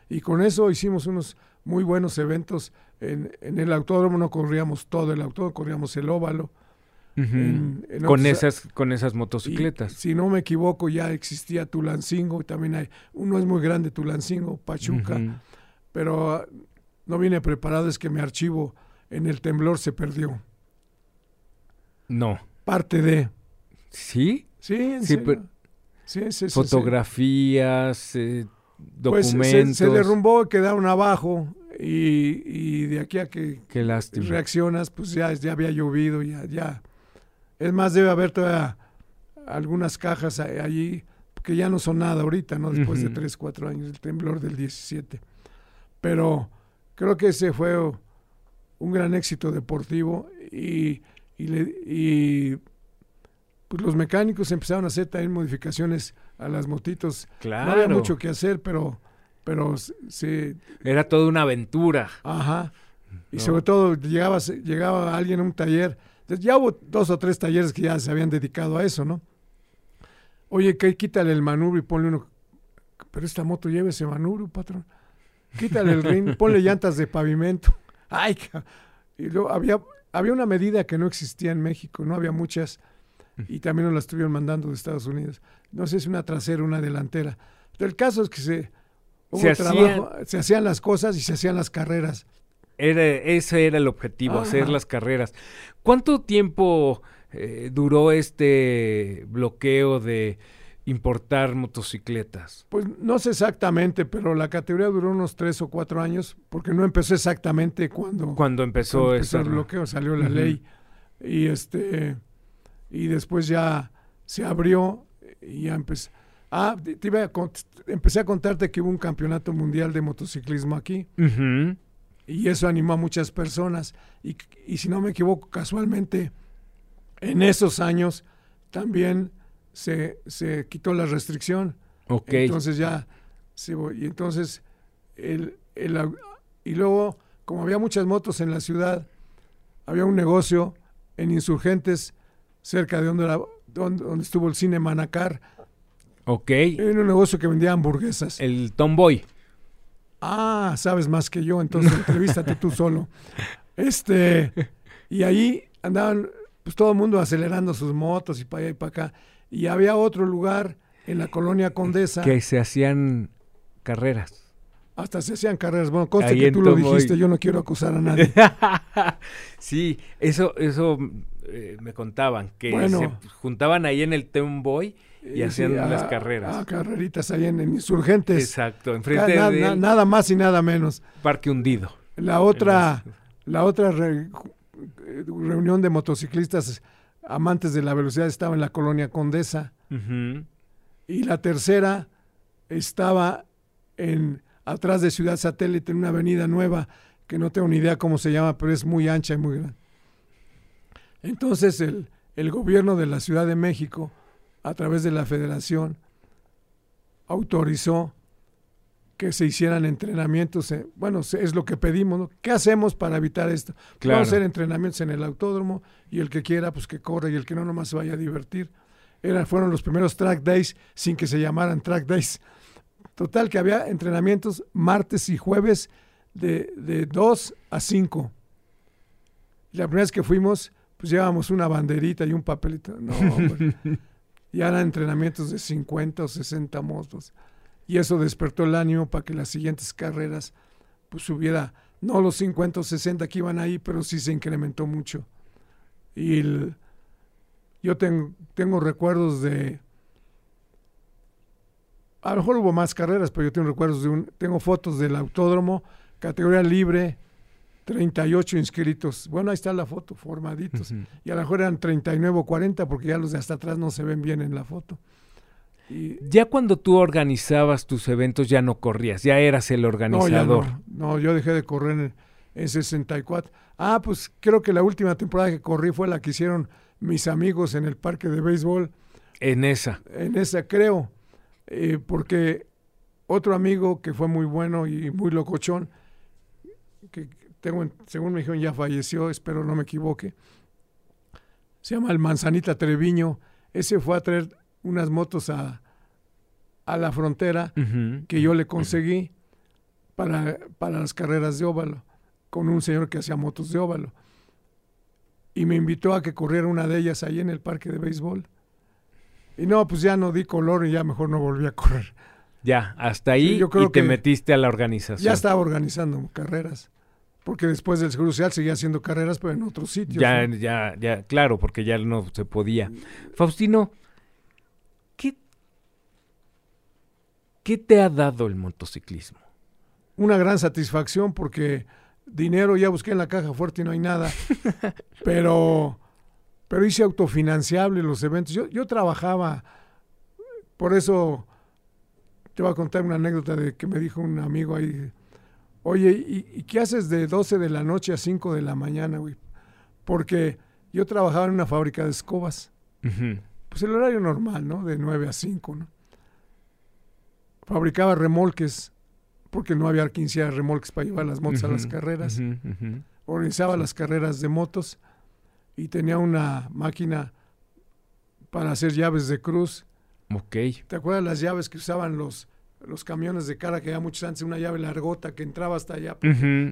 Y con eso hicimos unos muy buenos eventos. En, el autódromo no corríamos todo el autódromo, corríamos el óvalo. con, esas, con esas motocicletas. si no me equivoco, ya existía Tulancingo, también hay, uno es muy grande, Tulancingo, Pachuca, pero ah, no vine preparado, es que mi archivo en el temblor se perdió. No. Parte de. ¿Sí? Sí, en sí, Fotografías, documentos. Pues se, derrumbó, quedaron abajo y, de aquí a que Qué reaccionas, pues ya, ya había llovido, ya, ya. Es más, debe haber todavía algunas cajas allí que ya no son nada ahorita, ¿no? Después de 3, 4 años, el temblor del 17. Pero creo que ese fue un gran éxito deportivo y, y pues los mecánicos empezaron a hacer también modificaciones a las motitos. Claro. No había mucho que hacer, pero, pero sí. Era toda una aventura. Ajá. Y sobre todo llegaba, llegaba alguien a un taller. Ya hubo dos o tres talleres que ya se habían dedicado a eso, ¿no? Oye, que quítale el manubrio y ponle uno. Pero esta moto lleva ese manubrio, patrón. Quítale el ring, ponle llantas de pavimento. Ay, y luego había, había una medida que no existía en México, no había muchas y también nos la estuvieron mandando de Estados Unidos. No sé si una trasera, una delantera. el caso es que se, se, hacían, se hacían las cosas y se hacían las carreras. Era, ese era el objetivo, hacer las carreras. ¿Cuánto tiempo eh, duró este bloqueo de importar motocicletas? Pues no sé exactamente, pero la categoría duró unos tres o cuatro años, porque no empezó exactamente cuando, cuando empezó, el bloqueo, salió la ley. Y este y después ya se abrió y ya empezó. Ah, te iba a empecé a contarte que hubo un campeonato mundial de motociclismo aquí. Y eso animó a muchas personas. Y, y, si no me equivoco, casualmente, en esos años también se, se quitó la restricción. Okay. Entonces ya, y entonces, el, el, y luego, como había muchas motos en la ciudad, había un negocio en Insurgentes, cerca de donde, donde, donde estuvo el cine Manacar, Ok. Era un negocio que vendía hamburguesas. El Tomboy. Ah, sabes más que yo, entonces entrevístate tú solo. Este, y ahí andaban, pues todo el mundo acelerando sus motos y para allá y para acá. Y había otro lugar en la colonia Condesa. Que se hacían carreras. Hasta se hacían carreras. Bueno, conste que tú lo dijiste, yo no quiero acusar a nadie. sí, eso, eso eh, me contaban, que se juntaban ahí en el Tomboy y hacían las carreras. Ah, carreritas ahí en, Insurgentes. Exacto, enfrente de nada más y nada menos. Parque hundido. La otra, la otra reunión de motociclistas amantes de la velocidad estaba en la colonia Condesa. Y la tercera estaba en atrás de Ciudad Satélite, en una avenida nueva que no tengo ni idea cómo se llama, pero es muy ancha y muy grande. Entonces el, el gobierno de la Ciudad de México a través de la federación, autorizó que se hicieran entrenamientos, bueno, es lo que pedimos, ¿qué hacemos para evitar esto? Vamos a hacer entrenamientos en el autódromo y el que quiera, pues que corra y el que no, nomás se vaya a divertir. Eran, fueron los primeros track days sin que se llamaran track days. Total, que había entrenamientos martes y jueves de, de 2 a 5. La primera vez que fuimos, pues llevábamos una banderita y un papelito. No, hombre. y eran entrenamientos de 50 o 60 motos. Y eso despertó el ánimo para que las siguientes carreras pues hubiera, no los 50 o 60 que iban ahí, pero sí se incrementó mucho. Y yo tengo, tengo recuerdos de, a lo mejor hubo más carreras, pero yo tengo recuerdos de un, tengo fotos del autódromo, categoría libre, 38 inscritos. Bueno, ahí está la foto, formaditos. Y a lo mejor eran 39 o 40 porque ya los de hasta atrás no se ven bien en la foto. Y, ya cuando tú organizabas tus eventos ya no corrías, ya eras el organizador. No, yo dejé de correr en, 64. Ah, pues creo que la última temporada que corrí fue la que hicieron mis amigos en el parque de béisbol. En esa. En esa, creo. Eh, porque otro amigo que fue muy bueno y muy locochón, que tengo, según me dijeron ya falleció, espero no me equivoque. Se llama el Manzanita Treviño. Ese fue a traer unas motos a, a la frontera que yo le conseguí para, para las carreras de óvalo, con un señor que hacía motos de óvalo. Y me invitó a que corriera una de ellas ahí en el parque de béisbol. Y no, pues ya no di color y ya mejor no volví a correr. Ya, hasta ahí yo creo y te metiste a la organización. Ya estaba organizando carreras porque después del Seguro Social seguía haciendo carreras, pero en otros sitios. Ya, ya, ya, claro, porque ya no se podía. Faustino, ¿qué, ¿qué te ha dado el motociclismo? Una gran satisfacción porque dinero ya busqué en la caja fuerte y no hay nada, pero, pero hice autofinanciable los eventos. Yo, yo trabajaba, por eso te voy a contar una anécdota de que me dijo un amigo ahí Oye, ¿y, qué haces de 12 de la noche a 5 de la mañana, güey? Porque yo trabajaba en una fábrica de escobas. Pues el horario normal, ¿no? De 9 a 5, ¿no? Fabricaba remolques, porque no había 15 remolques para llevar las motos a las carreras. Organizaba las carreras de motos y tenía una máquina para hacer llaves de cruz. Ok. ¿Te acuerdas las llaves que usaban los los camiones de cara que había muchos antes, una llave largota que entraba hasta allá,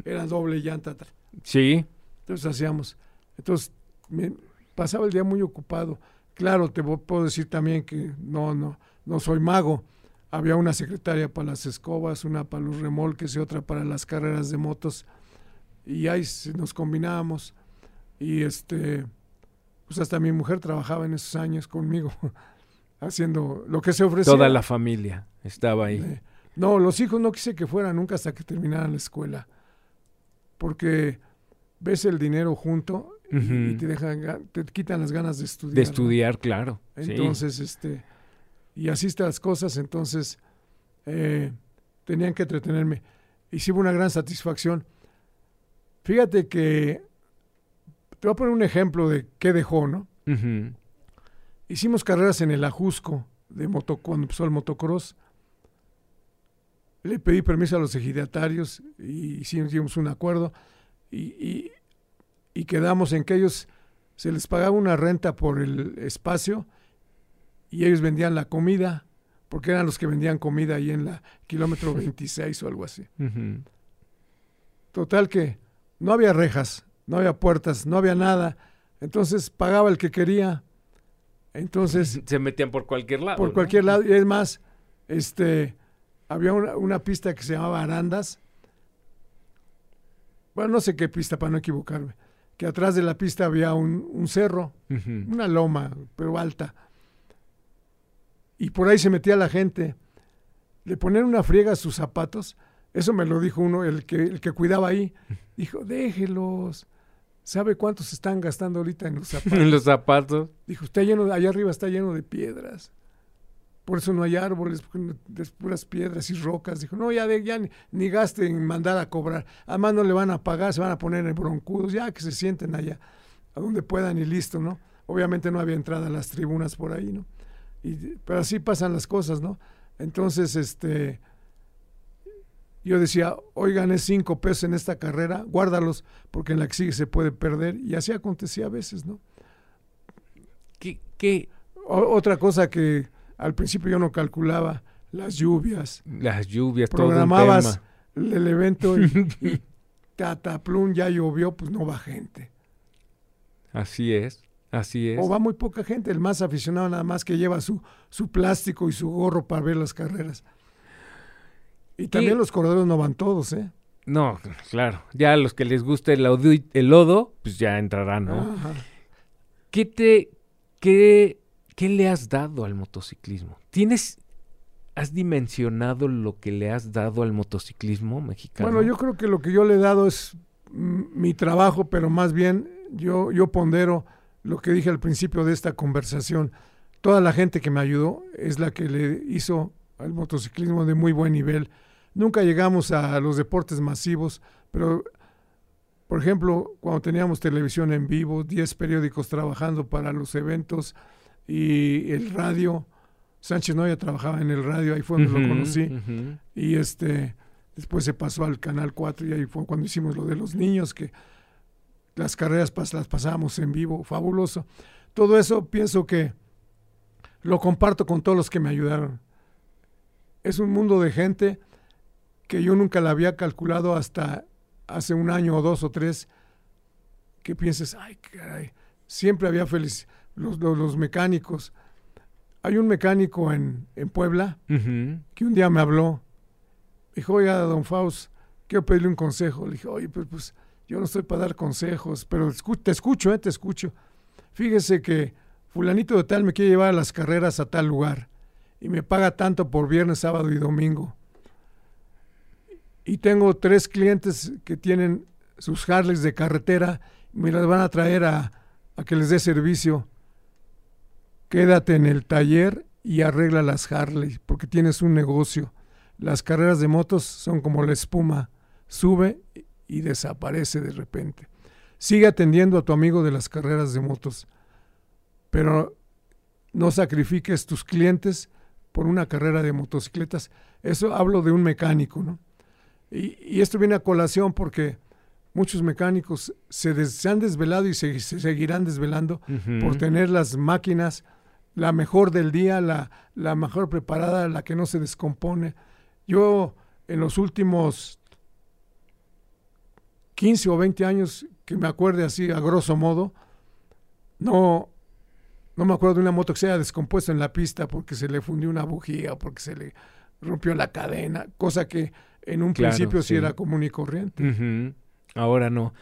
era doble llanta. Sí. Entonces hacíamos. Entonces, me pasaba el día muy ocupado. Claro, te puedo decir también que no, no, no soy mago. Había una secretaria para las escobas, una para los remolques y otra para las carreras de motos. Y ahí nos combinábamos. Y este, pues hasta mi mujer trabajaba en esos años conmigo, haciendo lo que se ofrecía. Toda la familia. Estaba ahí. Eh, no, los hijos no quise que fueran nunca hasta que terminaran la escuela. Porque ves el dinero junto y te dejan te quitan las ganas de estudiar. De estudiar, claro. Entonces, este y así están las cosas, entonces eh, tenían que entretenerme. Y sí una gran satisfacción. Fíjate que te voy a poner un ejemplo de qué dejó, ¿no? Hicimos carreras en el Ajusco de moto, cuando empezó el motocross. Le pedí permiso a los ejidatarios y hicimos un acuerdo y, y quedamos en que ellos se les pagaba una renta por el espacio y ellos vendían la comida, porque eran los que vendían comida ahí en la kilómetro 26 o algo así. Total que no había rejas, no había puertas, no había nada. Entonces pagaba el que quería. Entonces. Se metían por cualquier lado. Por cualquier lado. Y es más, este, había una, pista que se llamaba Arandas. Bueno, no sé qué pista para no equivocarme. Que atrás de la pista había un, cerro, una loma, pero alta. Y por ahí se metía la gente. Le ponían una friega a sus zapatos. Eso me lo dijo uno, el que, el que cuidaba ahí. Dijo, déjelos. ¿Sabe cuántos están gastando ahorita en los zapatos? en los zapatos. Dijo, está lleno, allá arriba está lleno de piedras. Por eso no hay árboles, porque es puras piedras y rocas. Dijo, no, ya, de, ya ni, ni, gasten en mandar a cobrar. Además no le van a pagar, se van a poner en broncudos, ya que se sienten allá, a donde puedan y listo, ¿no? Obviamente no había entrada a las tribunas por ahí, ¿no? Y, pero así pasan las cosas, ¿no? Entonces, este, yo decía, hoy gané cinco pesos en esta carrera, guárdalos porque en la que sigue se puede perder. Y así acontecía a veces, ¿no? ¿Qué? qué? otra cosa que al principio yo no calculaba, las lluvias. Las lluvias, Programabas el evento y, y cataplum, ya llovió, pues no va gente. Así es. Así es. O va muy poca gente, el más aficionado nada más que lleva su, su plástico y su gorro para ver las carreras. Y también los corredores no van todos, ¿eh? No, claro. Ya a los que les guste el, el lodo, pues ya entrarán, ¿no? ¿Qué te, qué, qué le has dado al motociclismo? ¿Tienes, has dimensionado lo que le has dado al motociclismo mexicano? Bueno, yo creo que lo que yo le he dado es mi trabajo, pero más bien yo, yo pondero lo que dije al principio de esta conversación. Toda la gente que me ayudó es la que le hizo al motociclismo de muy buen nivel Nunca llegamos a los deportes masivos, pero por ejemplo, cuando teníamos televisión en vivo, 10 periódicos trabajando para los eventos y el radio, Sánchez Noya trabajaba en el radio, ahí fue donde lo conocí. Y este después se pasó al Canal 4 y ahí fue cuando hicimos lo de los niños, que las carreras las pasábamos en vivo, fabuloso. Todo eso pienso que lo comparto con todos los que me ayudaron. Es un mundo de gente que yo nunca la había calculado hasta hace un año o dos o tres, que pienses, ay, caray, siempre había feliz, los, los, mecánicos. Hay un mecánico en, en Puebla que un día me habló, dijo, oiga, don Faust, quiero pedirle un consejo. Le dije, oye, pues, pues yo no estoy para dar consejos, pero te escucho, eh, te escucho. Fíjese que fulanito de tal me quiere llevar a las carreras a tal lugar y me paga tanto por viernes, sábado y domingo y tengo tres clientes que tienen sus Harleys de carretera, me las van a traer a, que les dé servicio. Quédate en el taller y arregla las Harley, porque tienes un negocio. Las carreras de motos son como la espuma, sube y desaparece de repente. Sigue atendiendo a tu amigo de las carreras de motos, pero no sacrifiques tus clientes por una carrera de motocicletas. Eso hablo de un mecánico, ¿no? Y, esto viene a colación porque muchos mecánicos se, se han desvelado y se, seguirán desvelando por tener las máquinas la mejor del día, la, la mejor preparada, la que no se descompone. Yo en los últimos 15 o 20 años, que me acuerde así a grosso modo, no, no me acuerdo de una moto que se haya descompuesto en la pista porque se le fundió una bujía o porque se le rompió la cadena, cosa que en un principio sí. era común y corriente. Ahora no.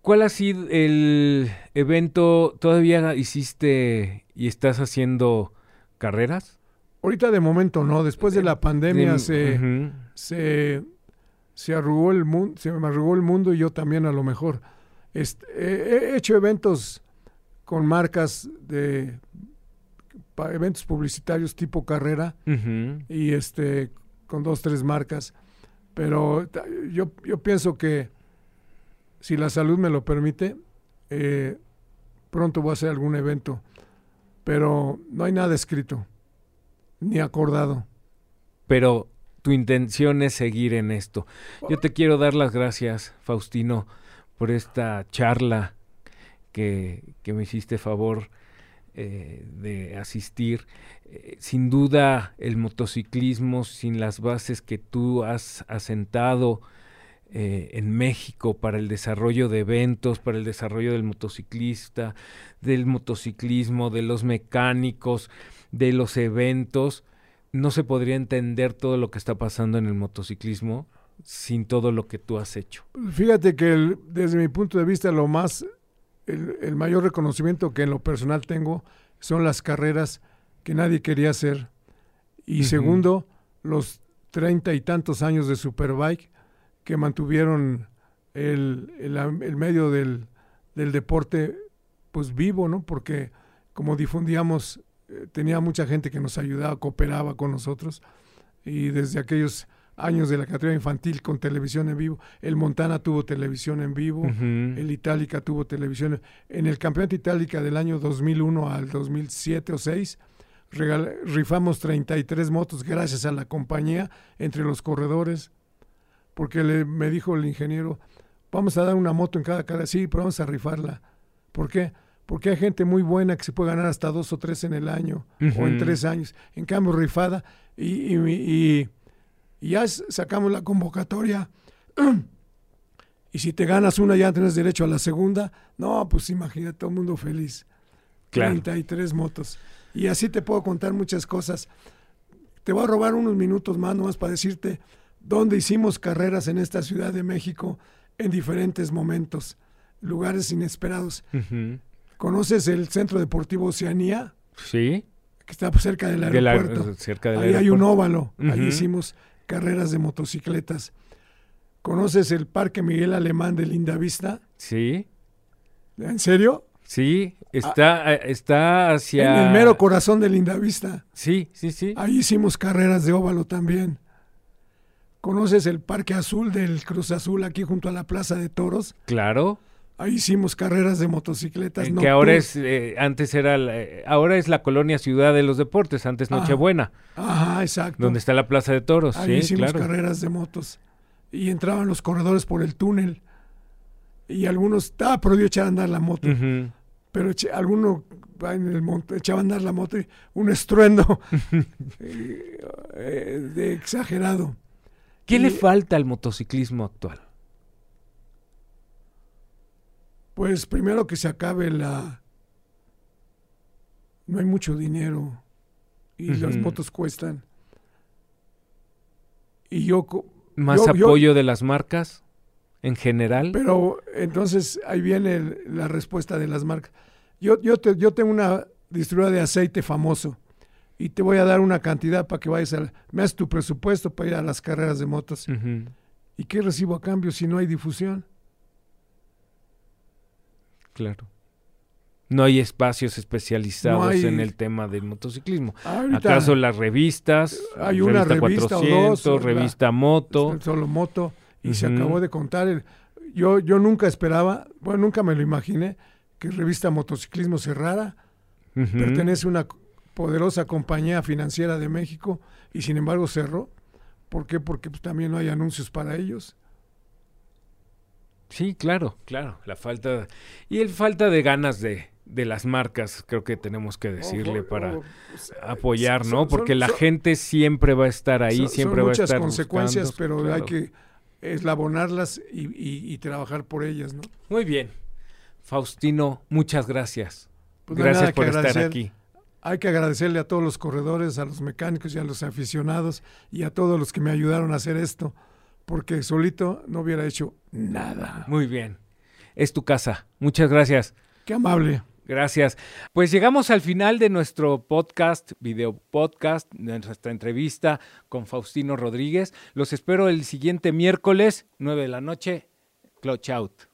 ¿Cuál ha sido el evento? ¿Todavía hiciste y estás haciendo carreras? Ahorita de momento no. Después de la pandemia se, se, arrugó el mundo, se me arrugó el mundo y yo también a lo mejor. he hecho eventos con marcas de eventos publicitarios tipo carrera y este con dos, tres marcas. Pero yo, yo pienso que si la salud me lo permite, eh, pronto voy a hacer algún evento. Pero no hay nada escrito, ni acordado. Pero tu intención es seguir en esto. Yo te quiero dar las gracias, Faustino, por esta charla que, que me hiciste favor eh, de asistir. Eh, sin duda el motociclismo, sin las bases que tú has asentado eh, en México para el desarrollo de eventos, para el desarrollo del motociclista, del motociclismo, de los mecánicos, de los eventos, no se podría entender todo lo que está pasando en el motociclismo sin todo lo que tú has hecho. Fíjate que desde mi punto de vista lo más el, mayor reconocimiento que en lo personal tengo son las carreras que nadie quería hacer. Y segundo, los treinta y tantos años de Superbike que mantuvieron el, el, medio del, del, deporte pues vivo, ¿no? Porque como difundíamos, eh, tenía mucha gente que nos ayudaba, cooperaba con nosotros y desde aquellos años de la categoría infantil con televisión en vivo. El Montana tuvo televisión en vivo, el Itálica tuvo televisión. En el campeonato Itálica del año 2001 al 2007 o 6, rifamos 33 motos gracias a la compañía entre los corredores, porque le, me dijo el ingeniero, vamos a dar una moto en cada cara, sí, pero vamos a rifarla. ¿Por qué? Porque hay gente muy buena que se puede ganar hasta dos o tres en el año o en tres años. En cambio, rifada y, y y ya sacamos la convocatoria. y si te ganas una, ya tienes derecho a la segunda. No, pues imagínate, todo el mundo feliz. Claro. 33 motos. Y así te puedo contar muchas cosas. Te voy a robar unos minutos más nomás para decirte dónde hicimos carreras en esta Ciudad de México en diferentes momentos, lugares inesperados. ¿Conoces el Centro Deportivo Oceanía? Sí. Que está cerca del aeropuerto. cerca del Ahí hay un óvalo. Ahí hicimos carreras de motocicletas. ¿Conoces el Parque Miguel Alemán de Lindavista? Sí. ¿En serio? Sí, está, ah, está hacia... En el mero corazón de Lindavista. Sí, sí, sí. Ahí hicimos carreras de óvalo también. ¿Conoces el Parque Azul del Cruz Azul aquí junto a la Plaza de Toros? Claro. Ahí hicimos carreras de motocicletas. que ahora es, eh, antes era, eh, ahora es la colonia Ciudad de los Deportes, antes Nochebuena. Ajá, exacto. Donde está la Plaza de Toros. Ahí hicimos carreras de motos. Y entraban los corredores por el túnel. Y algunos, ah, prohibido echar a andar la moto. Pero alguno en el monte, echaba a andar la moto y un estruendo eh, de exagerado. ¿Qué le falta al motociclismo actual? Pues primero que se acabe la... No hay mucho dinero y las motos cuestan. Y yo... ¿Más apoyo de las marcas en general? Pero entonces ahí viene la respuesta de las marcas. Yo, yo, te, yo tengo una distribuidora de aceite famoso y te voy a dar una cantidad para que vayas a... Me haces tu presupuesto para ir a las carreras de motos. ¿Y qué recibo a cambio si no hay difusión? Claro. No hay espacios especializados en el tema del motociclismo. ¿Acaso las revistas? Hay una revista, 400, revista Moto. Solo Moto. Y se acabó de contar. yo, yo nunca esperaba, bueno, nunca me lo imaginé, que revista Motociclismo cerrara. Pertenece a una poderosa compañía financiera de México y sin embargo cerró. ¿Por qué? Porque pues, también no hay anuncios para ellos. Sí, claro, claro. La falta y el falta de ganas de, de las marcas, creo que tenemos que decirle para apoyar, ¿no? Porque la gente siempre va a estar ahí, siempre va a estar. Muchas consecuencias, pero hay que eslabonarlas y, y, trabajar por ellas, ¿no? Muy bien. Faustino, muchas gracias. Pues gracias por estar aquí. Hay que agradecerle a todos los corredores, a los mecánicos y a los aficionados y a todos los que me ayudaron a hacer esto porque solito no hubiera hecho nada. Muy bien. Es tu casa. Muchas gracias. Qué amable. Gracias. Pues llegamos al final de nuestro podcast, video podcast, de nuestra entrevista con Faustino Rodríguez. Los espero el siguiente miércoles, 9 de la noche. Clutch out.